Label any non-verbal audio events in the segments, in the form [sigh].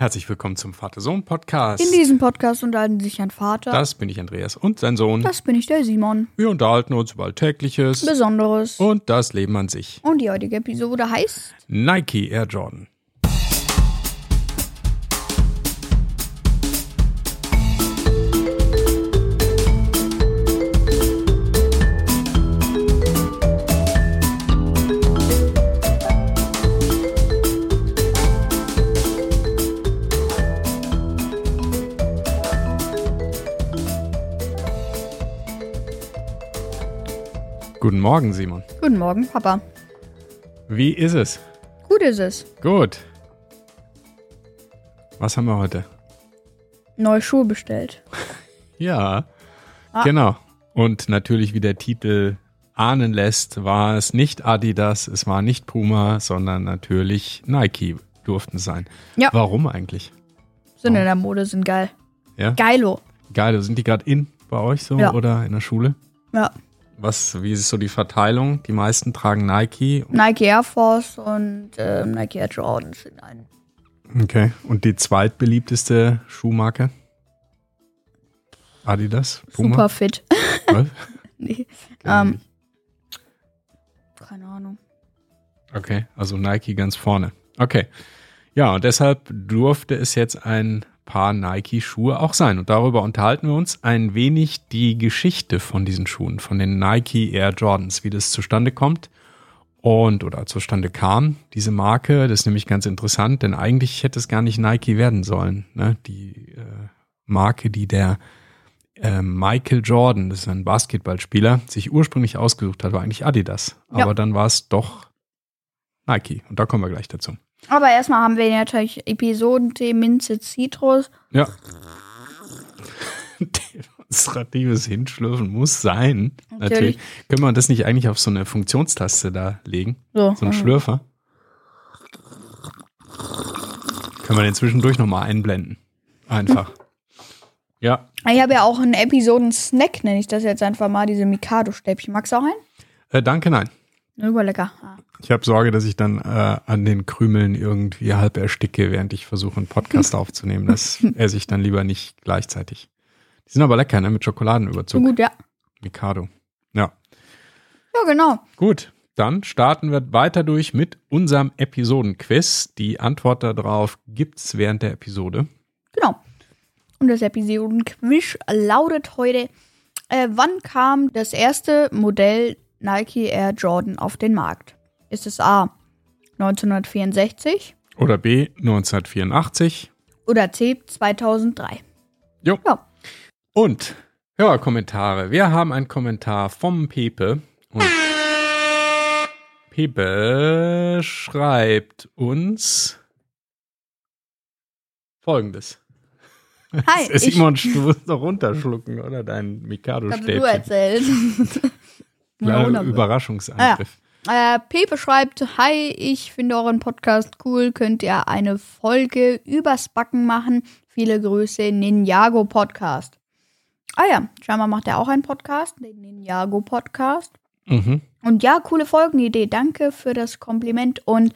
Herzlich willkommen zum Vater-Sohn-Podcast. In diesem Podcast unterhalten sich ein Vater. Das bin ich Andreas und sein Sohn. Das bin ich, der Simon. Wir unterhalten uns über Alltägliches Besonderes. und das Leben an sich. Und die heutige Episode heißt Nike Air Jordan. Guten Morgen, Simon. Guten Morgen, Papa. Wie ist es? Gut ist es. Gut. Was haben wir heute? Neue Schuhe bestellt. [laughs] Ja, Ah. genau. Und natürlich, wie der Titel ahnen lässt, war es nicht Adidas, es war nicht Puma, sondern natürlich Nike durften es sein. Ja. Warum eigentlich? Sind in der Mode, sind geil. Ja? Geilo. Geil, sind die gerade in bei euch so Ja. oder in der Schule? Ja. Was, wie ist so die Verteilung? Die meisten tragen Nike. Nike Air Force und äh, Nike Air Jordan sind ein. Okay. Und die zweitbeliebteste Schuhmarke? Adidas? Puma? Super fit. Was? [laughs] nee. Ähm. Keine Ahnung. Okay, also Nike ganz vorne. Okay. Ja, und deshalb durfte es jetzt ein paar Nike-Schuhe auch sein. Und darüber unterhalten wir uns ein wenig die Geschichte von diesen Schuhen, von den Nike Air Jordans, wie das zustande kommt und oder zustande kam, diese Marke. Das ist nämlich ganz interessant, denn eigentlich hätte es gar nicht Nike werden sollen. Ne? Die äh, Marke, die der äh, Michael Jordan, das ist ein Basketballspieler, sich ursprünglich ausgesucht hat, war eigentlich Adidas. Ja. Aber dann war es doch Nike. Und da kommen wir gleich dazu. Aber erstmal haben wir natürlich Episodentee Minze Zitrus. Ja. Demonstratives Hinschlürfen muss sein. Natürlich. Natürlich. Können wir das nicht eigentlich auf so eine Funktionstaste da legen? So. So ein Schlürfer? Können wir den zwischendurch nochmal einblenden. Einfach. [laughs] Ja. Ich habe ja auch einen Episoden-Snack, nenne ich das jetzt einfach mal, diese Mikado-Stäbchen. Magst du auch einen? Äh, danke, nein. Über lecker. Ah. Ich habe Sorge, dass ich dann äh, an den Krümeln irgendwie halb ersticke, während ich versuche, einen Podcast [laughs] aufzunehmen. Das esse ich dann lieber nicht gleichzeitig. Die sind aber lecker, ne? Mit Schokoladenüberzug. gut, ja. Mikado. Ja. Ja, genau. Gut, dann starten wir weiter durch mit unserem Episodenquiz. Die Antwort darauf gibt's während der Episode. Genau. Und das Episodenquiz lautet heute, äh, wann kam das erste Modell Nike Air Jordan auf den Markt? Ist es A 1964 Oder B 1984. oder C 2003? Jo. Ja. Und Hörerkommentare. Wir haben einen Kommentar vom Pepe. Und Pepe schreibt uns folgendes. Hi, ich Simon, du musst doch runterschlucken, oder? Dein habe du Mikado-Stäbchen. [laughs] Kleiner. Überraschungsangriff. Äh, Pepe schreibt, hi, ich finde euren Podcast cool. Könnt ihr eine Folge übers Backen machen? Viele Grüße, Ninjago Podcast. Ah ja, scheinbar macht er auch einen Podcast, den Ninjago Podcast. Mhm. Und ja, coole Folgenidee. Danke für das Kompliment und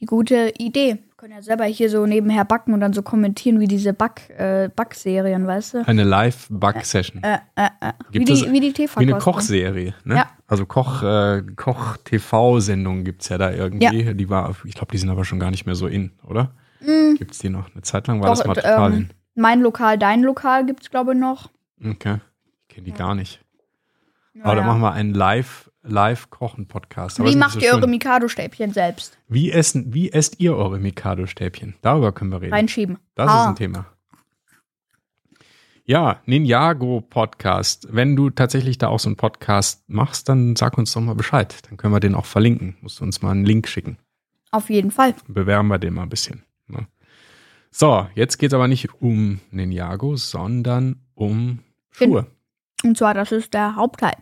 die gute Idee. Können ja selber hier so nebenher backen und dann so kommentieren wie diese Back, äh, Backserien, weißt du? Eine Live-Bug-Session. Äh, äh, äh. Wie, Gibt es die, wie die tv Wie eine Kochserie, ne? Ja. Also Koch, äh, Koch-TV-Sendung gibt's ja da irgendwie. Die war, ich glaube, die sind aber schon gar nicht mehr so in, oder? Gibt's die noch? Eine Zeit lang war Doch, das mal d- total ähm, Mein Lokal, dein Lokal gibt's glaube ich noch. in. Okay. Ich kenne die gar nicht. Ja, Aber da ja. machen wir einen Live, Live-Kochen-Podcast. Wie macht so ihr schön. eure Mikado-Stäbchen selbst? Wie essen, wie esst ihr eure Mikado-Stäbchen? Darüber können wir reden. Reinschieben. Das Ah. ist ein Thema. Ja, Ninjago Podcast. Wenn du tatsächlich da auch so einen Podcast machst, dann sag uns doch mal Bescheid. Dann können wir den auch verlinken. Musst du uns mal einen Link schicken. Auf jeden Fall. Bewerben wir den mal ein bisschen. Ne? So, jetzt geht's aber nicht um Ninjago, sondern um Schuhe. Und zwar, das ist der Hauptteil.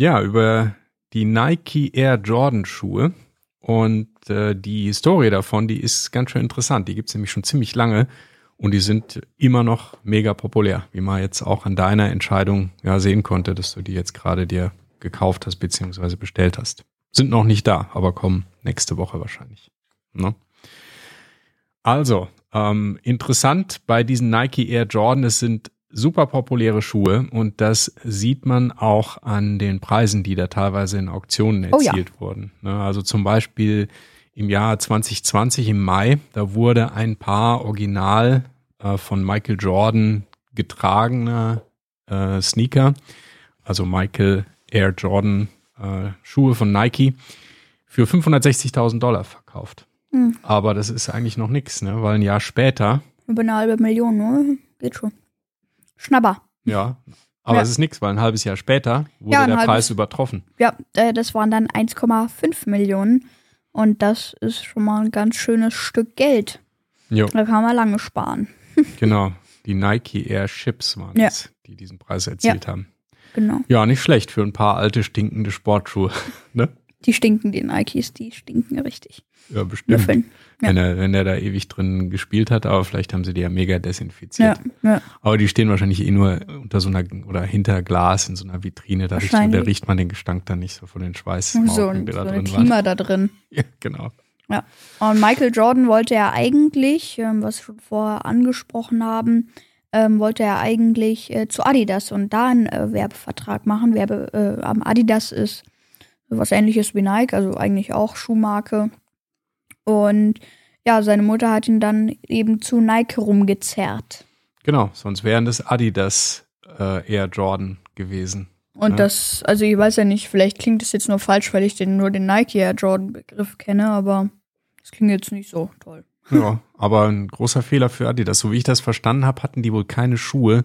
Ja, über die Nike Air Jordan Schuhe. Und äh, die Historie davon, die ist ganz schön interessant. Die gibt's nämlich schon ziemlich lange und die sind immer noch mega populär, wie man jetzt auch an deiner Entscheidung ja sehen konnte, dass du die jetzt gerade dir gekauft hast beziehungsweise bestellt hast. Sind noch nicht da, aber kommen nächste Woche wahrscheinlich. Ne? Also, ähm, interessant bei diesen Nike Air Jordan, es sind super populäre Schuhe und das sieht man auch an den Preisen, die da teilweise in Auktionen erzielt Oh ja. wurden. Ne, Also zum Beispiel im Jahr 2020 im Mai, da wurde ein Paar original äh, von Michael Jordan getragener äh, Sneaker, also Michael Air Jordan äh, Schuhe von Nike, für 560.000 Dollar verkauft. Hm. Aber das ist eigentlich noch nichts, ne? weil ein Jahr später, Über eine halbe Million, ne? Geht schon. Schnapper. ja, aber Ja. es ist nichts, weil ein halbes Jahr später wurde Ja, der halbes- Preis übertroffen. Ja, äh, das waren dann 1,5 Millionen. Und das ist schon mal ein ganz schönes Stück Geld. Jo, Da kann man lange sparen. [laughs] genau. Die Nike Air Chips waren Ja. es, die diesen Preis erzielt haben. Genau. Ja, nicht schlecht für ein paar alte, stinkende Sportschuhe. [laughs] ne? Die stinken, die Nikes, die stinken richtig. Ja, bestimmt. Ja. Wenn, er, wenn er da ewig drin gespielt hat, aber vielleicht haben sie die ja mega desinfiziert. Ja, ja. Aber die stehen wahrscheinlich eh nur unter so einer oder hinter Glas in so einer Vitrine. Da riecht, da riecht man den Gestank dann nicht so von den So, die so da ein waren. Klima da drin. [laughs] Ja, genau. Und Michael Jordan wollte ja eigentlich, ähm, was wir schon vorher angesprochen haben, ähm, wollte er eigentlich äh, zu Adidas und da einen äh, Werbevertrag machen. Werbe, äh, am Adidas ist was ähnliches wie Nike, also eigentlich auch Schuhmarke. Und ja, seine Mutter hat ihn dann eben zu Nike rumgezerrt. Genau, sonst wären das Adidas äh, Air Jordan gewesen. Und Ja. das, also ich weiß ja nicht, vielleicht klingt das jetzt nur falsch, weil ich den, nur den Nike Air Jordan Begriff kenne, aber das klingt jetzt nicht so toll. Ja, aber ein großer Fehler für Adidas. So wie ich das verstanden habe, hatten die wohl keine Schuhe,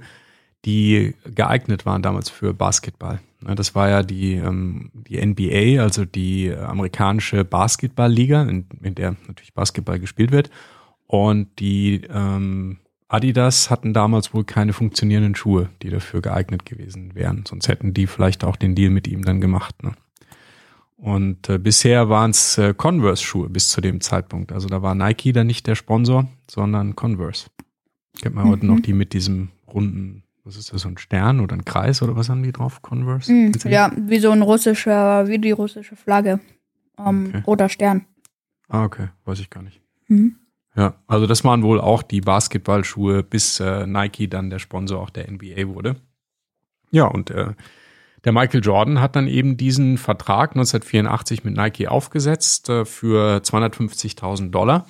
die geeignet waren damals für Basketball. Ne, Das war ja die, ähm, die NBA, also die äh, amerikanische Basketballliga, in, in der natürlich Basketball gespielt wird. Und die ähm, Adidas hatten damals wohl keine funktionierenden Schuhe, die dafür geeignet gewesen wären. Sonst hätten die vielleicht auch den Deal mit ihm dann gemacht. Ne? Und äh, bisher waren es äh, Converse-Schuhe bis zu dem Zeitpunkt. Also da war Nike dann nicht der Sponsor, sondern Converse. Kennt man heute Mhm. noch die mit diesem runden, was ist das, so ein Stern oder ein Kreis oder was haben die drauf? Converse? Mhm, ja, wie so ein russischer, wie die russische Flagge. Ähm, Okay. Roter Stern. Ah, okay, weiß ich gar nicht. Mhm. Ja, also das waren wohl auch die Basketballschuhe, bis äh, Nike dann der Sponsor auch der NBA wurde. Ja, und äh, der Michael Jordan hat dann eben diesen Vertrag 1984 mit Nike aufgesetzt äh, für 250.000 Dollar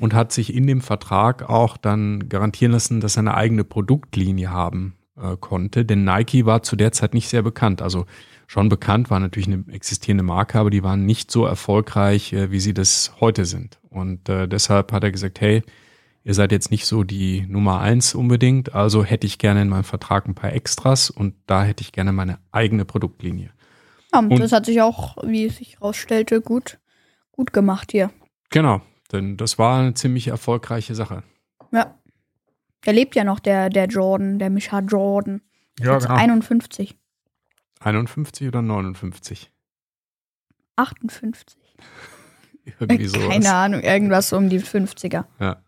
und hat sich in dem Vertrag auch dann garantieren lassen, dass er eine eigene Produktlinie haben äh, konnte. Denn Nike war zu der Zeit nicht sehr bekannt. Also schon bekannt, war natürlich eine existierende Marke, aber die waren nicht so erfolgreich, äh, wie sie das heute sind. Und äh, deshalb hat er gesagt, hey, ihr seid jetzt nicht so die Nummer eins unbedingt, also hätte ich gerne in meinem Vertrag ein paar Extras und da hätte ich gerne meine eigene Produktlinie. Ja, und Und- das hat sich auch, wie es sich herausstellte, gut, gut gemacht hier. Genau, denn das war eine ziemlich erfolgreiche Sache. Ja. Der lebt ja noch, der, der Jordan, der Misha Jordan. Ja, genau. 51. 51 oder 59? 58. [laughs] Irgendwie sowas. Keine Ahnung, irgendwas um die 50er. Ja.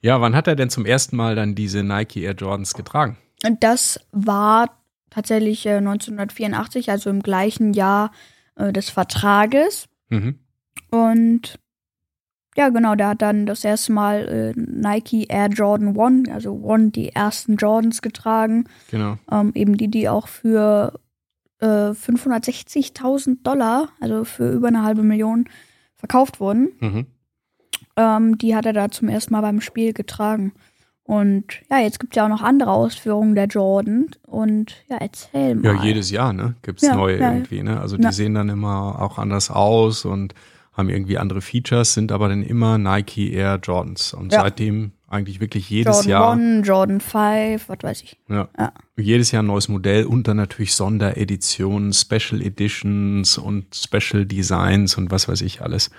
ja, wann hat er denn zum ersten Mal dann diese Nike Air Jordans getragen? Und das war tatsächlich äh, 1984, also im gleichen Jahr äh, des Vertrages. Mhm. Und ja, genau, der hat dann das erste Mal äh, Nike Air Jordan One, also One, die ersten Jordans getragen. Genau. Ähm, eben die, die auch für äh, 560.000 Dollar, also für über eine halbe Million, verkauft wurden. Mhm. Ähm, die hat er da zum ersten Mal beim Spiel getragen. Und ja, jetzt gibt es ja auch noch andere Ausführungen der Jordan. Und ja, erzähl mal. Ja, jedes Jahr, ne? Gibt's Ja, neue ja. irgendwie, ne? Also die Ja. sehen dann immer auch anders aus und haben irgendwie andere Features, sind aber dann immer Nike Air Jordans. Und Ja. seitdem eigentlich wirklich jedes Jordan Jahr. One, Jordan 5, was weiß ich. Ja. Ja. Jedes Jahr ein neues Modell und dann natürlich Sondereditionen, Special Editions und Special Designs und was weiß ich alles.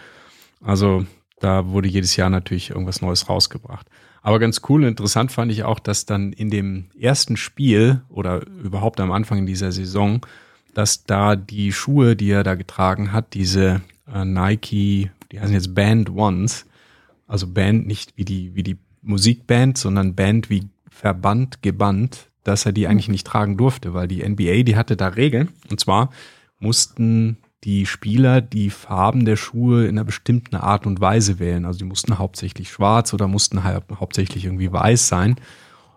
Also da wurde jedes Jahr natürlich irgendwas Neues rausgebracht. Aber ganz cool und interessant fand ich auch, dass dann in dem ersten Spiel oder überhaupt am Anfang dieser Saison, dass da die Schuhe, die er da getragen hat, diese äh, Nike, die heißen jetzt Band Ones, also Band nicht wie die, wie die Musikband, sondern Band wie Verband, gebannt, dass er die eigentlich nicht tragen durfte, weil die NBA, die hatte da Regeln. Und zwar mussten die Spieler die Farben der Schuhe in einer bestimmten Art und Weise wählen. Also die mussten hauptsächlich schwarz oder mussten hau hauptsächlich irgendwie weiß sein.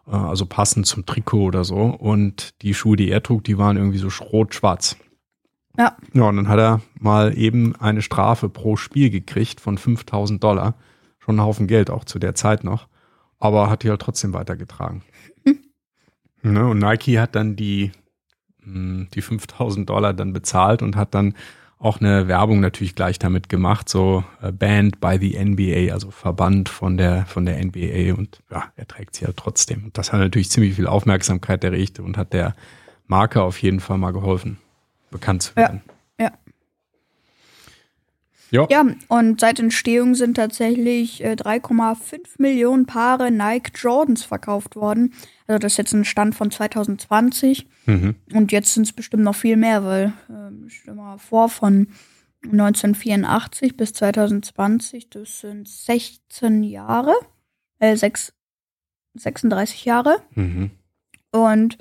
Äh, also passend zum Trikot oder so. Und die Schuhe, die er trug, die waren irgendwie so rot-schwarz. Ja. Ja, und dann hat er mal eben eine Strafe pro Spiel gekriegt von 5000 Dollar. Schon ein Haufen Geld auch zu der Zeit noch. Aber hat die halt trotzdem weitergetragen. Hm. Ne, und Nike hat dann die, mh, die 5000 Dollar dann bezahlt und hat dann auch eine Werbung natürlich gleich damit gemacht, so äh, Banned by the NBA, also verbannt von der, von der NBA und ja, er trägt sie halt trotzdem. Und das hat natürlich ziemlich viel Aufmerksamkeit erregt und hat der Marke auf jeden Fall mal geholfen, bekannt zu Ja. werden. Ja. Ja. Ja, und seit Entstehung sind tatsächlich äh, 3,5 Millionen Paare Nike Jordans verkauft worden. Also das ist jetzt ein Stand von 2020. Mhm. Und jetzt sind es bestimmt noch viel mehr, weil ähm, stell mal vor, von 1984 bis 2020, das sind 16 Jahre, äh, sechs, 36 Jahre. Mhm. Und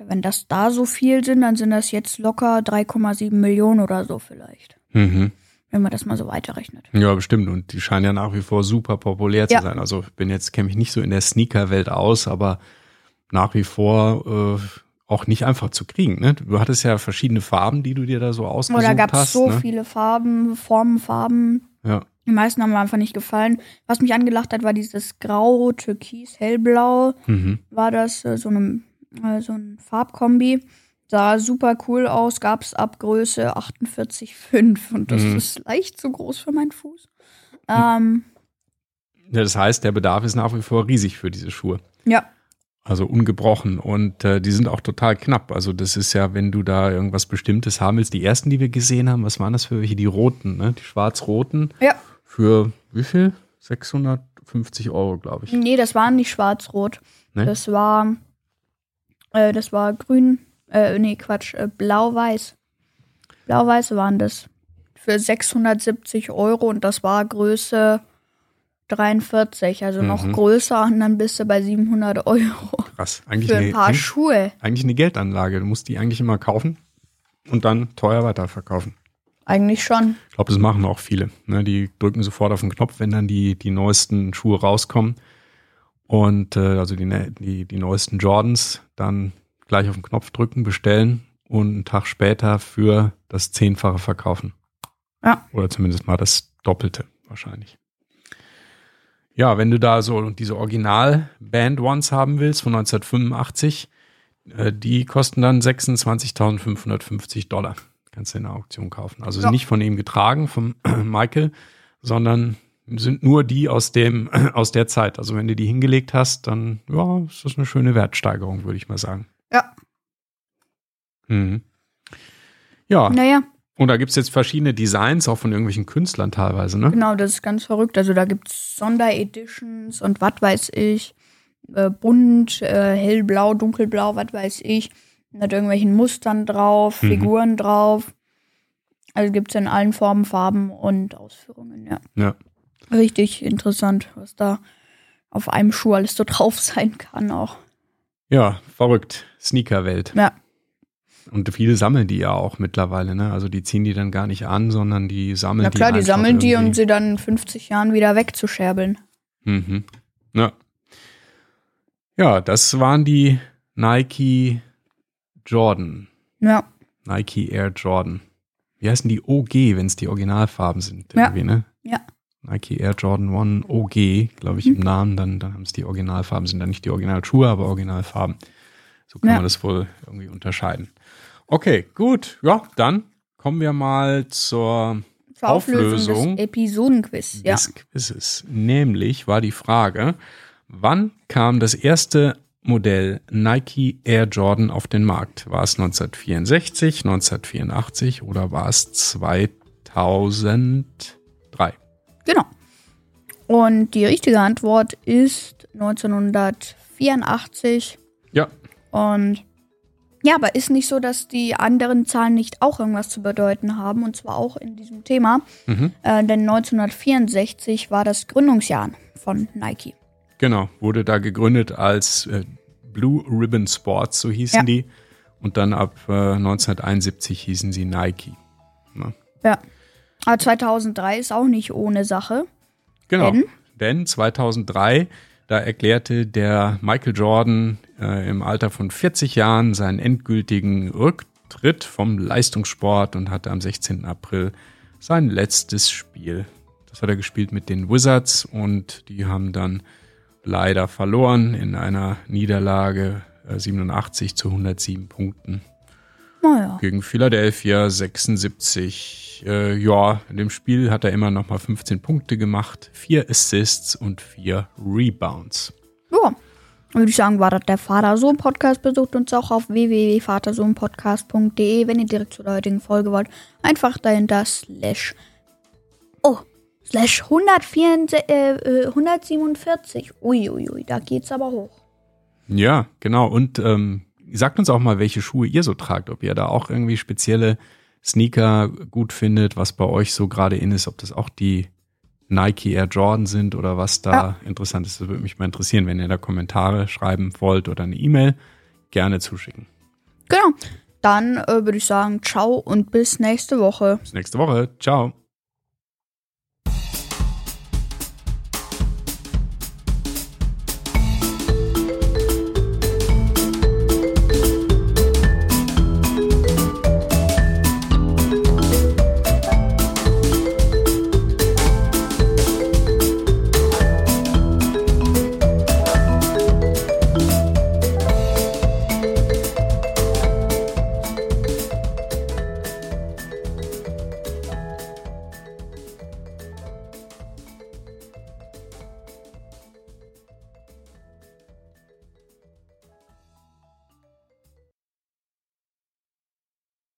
ja, wenn das da so viel sind, dann sind das jetzt locker 3,7 Millionen oder so vielleicht. Mhm. Wenn man das mal so weiterrechnet. Ja, bestimmt. Und die scheinen ja nach wie vor super populär zu Ja. sein. Also ich bin jetzt, kenne mich nicht so in der Sneaker-Welt aus, aber nach wie vor äh, auch nicht einfach zu kriegen. Ne? Du hattest ja verschiedene Farben, die du dir da so ausgesucht Oder gab es hast. so ne? viele Farben, Formen, Farben. Ja. Die meisten haben mir einfach nicht gefallen. Was mich angelacht hat, war dieses Grau, Türkis, Hellblau. Mhm. War das äh, so, eine, äh, so ein Farbkombi. Sah super cool aus. Gab es ab Größe 48,5. Und das Mhm. ist leicht zu groß für meinen Fuß. Ähm, ja. Das heißt, der Bedarf ist nach wie vor riesig für diese Schuhe. ja, Also ungebrochen. Und äh, die sind auch total knapp. Also das ist ja, wenn du da irgendwas Bestimmtes haben willst. Die ersten, die wir gesehen haben, was waren das für welche? Die roten, ne? Die schwarz-roten. ja. Für wie viel? 650 Euro, glaube ich. Nee, das war nicht schwarz-rot. Ne? Das war, äh, das war grün, äh, nee, Quatsch, äh, blau-weiß. Blau-weiß waren das. Für 670 Euro und das war Größe 43, also noch Mhm. größer und dann bist du bei 700 Euro Krass. Eigentlich für ein eine, paar eigentlich, Schuhe. eigentlich eine Geldanlage. Du musst die eigentlich immer kaufen und dann teuer weiterverkaufen. Eigentlich schon. Ich glaube, das machen auch viele. Ne? Die drücken sofort auf den Knopf, wenn dann die, die neuesten Schuhe rauskommen. Und äh, also die, die, die neuesten Jordans dann gleich auf den Knopf drücken, bestellen und einen Tag später für das Zehnfache verkaufen. Ja. Oder zumindest mal das Doppelte wahrscheinlich. Ja, wenn du da so diese Original-Band Ones haben willst von 1985, äh, die kosten dann 26.550 Dollar. Kannst du in der Auktion kaufen. Also Ja. nicht von ihm getragen, vom [clears throat] Michael, sondern sind nur die aus dem, [clears throat] aus der Zeit. Also wenn du die hingelegt hast, dann, ja, ist das eine schöne Wertsteigerung, würde ich mal sagen. Ja. Mhm. Ja, Naja, und da gibt es jetzt verschiedene Designs, auch von irgendwelchen Künstlern teilweise, ne? genau, das ist ganz verrückt. Also da gibt es Sondereditions und was weiß ich. Äh, bunt, äh, hellblau, dunkelblau, was weiß ich. Mit irgendwelchen Mustern drauf, Mhm. Figuren drauf. Also gibt es in allen Formen, Farben und Ausführungen, ja. Ja. Richtig interessant, was da auf einem Schuh alles so [laughs] drauf sein kann auch. Ja, verrückt. Sneakerwelt. Ja. Und viele sammeln die ja auch mittlerweile, ne? Also die ziehen die dann gar nicht an, sondern die sammeln Na die. klar, die einfach sammeln die, um sie dann in 50 Jahren wieder wegzuscherbeln. Mhm. Ja. Ja, das waren die Nike Jordan. Ja, Nike Air Jordan. Wie heißen die OG, wenn es die Originalfarben sind? Ja. Irgendwie, ne? Ja. Nike Air Jordan 1 OG, glaube ich, im Namen. Dann, dann haben es die Originalfarben. Sind dann nicht die Originalschuhe, aber Originalfarben. So kann Ja. man das wohl irgendwie unterscheiden. Okay, gut. Ja, dann kommen wir mal zur zur Auflösung, Auflösung des Episodenquiz. Ja. des Quizzes. Nämlich war die Frage, wann kam das erste Modell Nike Air Jordan auf den Markt? War es 1964, 1984 oder war es 2003? Genau. Und die richtige Antwort ist 1984. Ja, Und ja, aber ist nicht so, dass die anderen Zahlen nicht auch irgendwas zu bedeuten haben, und zwar auch in diesem Thema. mhm. Äh, denn 1964 war das Gründungsjahr von Nike. genau. Wurde da gegründet als äh, Blue Ribbon Sports, so hießen Ja. die. Und dann ab äh, 1971 hießen sie Nike. Ja. Ja. Aber 2003 ist auch nicht ohne Sache. Genau. Denn? Denn 2003, da erklärte der Michael Jordan äh, im Alter von 40 Jahren seinen endgültigen Rücktritt vom Leistungssport und hatte am 16. April sein letztes Spiel. Das hat er gespielt mit den Wizards und die haben dann leider verloren in einer Niederlage äh, 87 zu 107 Punkten Naja. gegen Philadelphia 76. Äh, ja, in dem Spiel hat er immer noch mal 15 Punkte gemacht, vier Assists und vier Rebounds. Ja. Würde ich sagen, war das der Vater-Sohn-Podcast. Besucht uns auch auf www.vatersohnpodcast.de, wenn ihr direkt zu der heutigen Folge wollt. Einfach dahinter slash. Oh, slash 144, äh, äh, 147. Uiuiui, da geht's aber hoch. Ja, genau. Und ähm, sagt uns auch mal, welche Schuhe ihr so tragt. Ob ihr da auch irgendwie spezielle Sneaker gut findet, was bei euch so gerade in ist. Ob das auch die Nike Air Jordan sind oder was da Ja. interessant ist. Das würde mich mal interessieren. Wenn ihr da Kommentare schreiben wollt oder eine E-Mail, gerne zuschicken. Genau. Dann äh, würde ich sagen, ciao und bis nächste Woche. Bis nächste Woche. Ciao.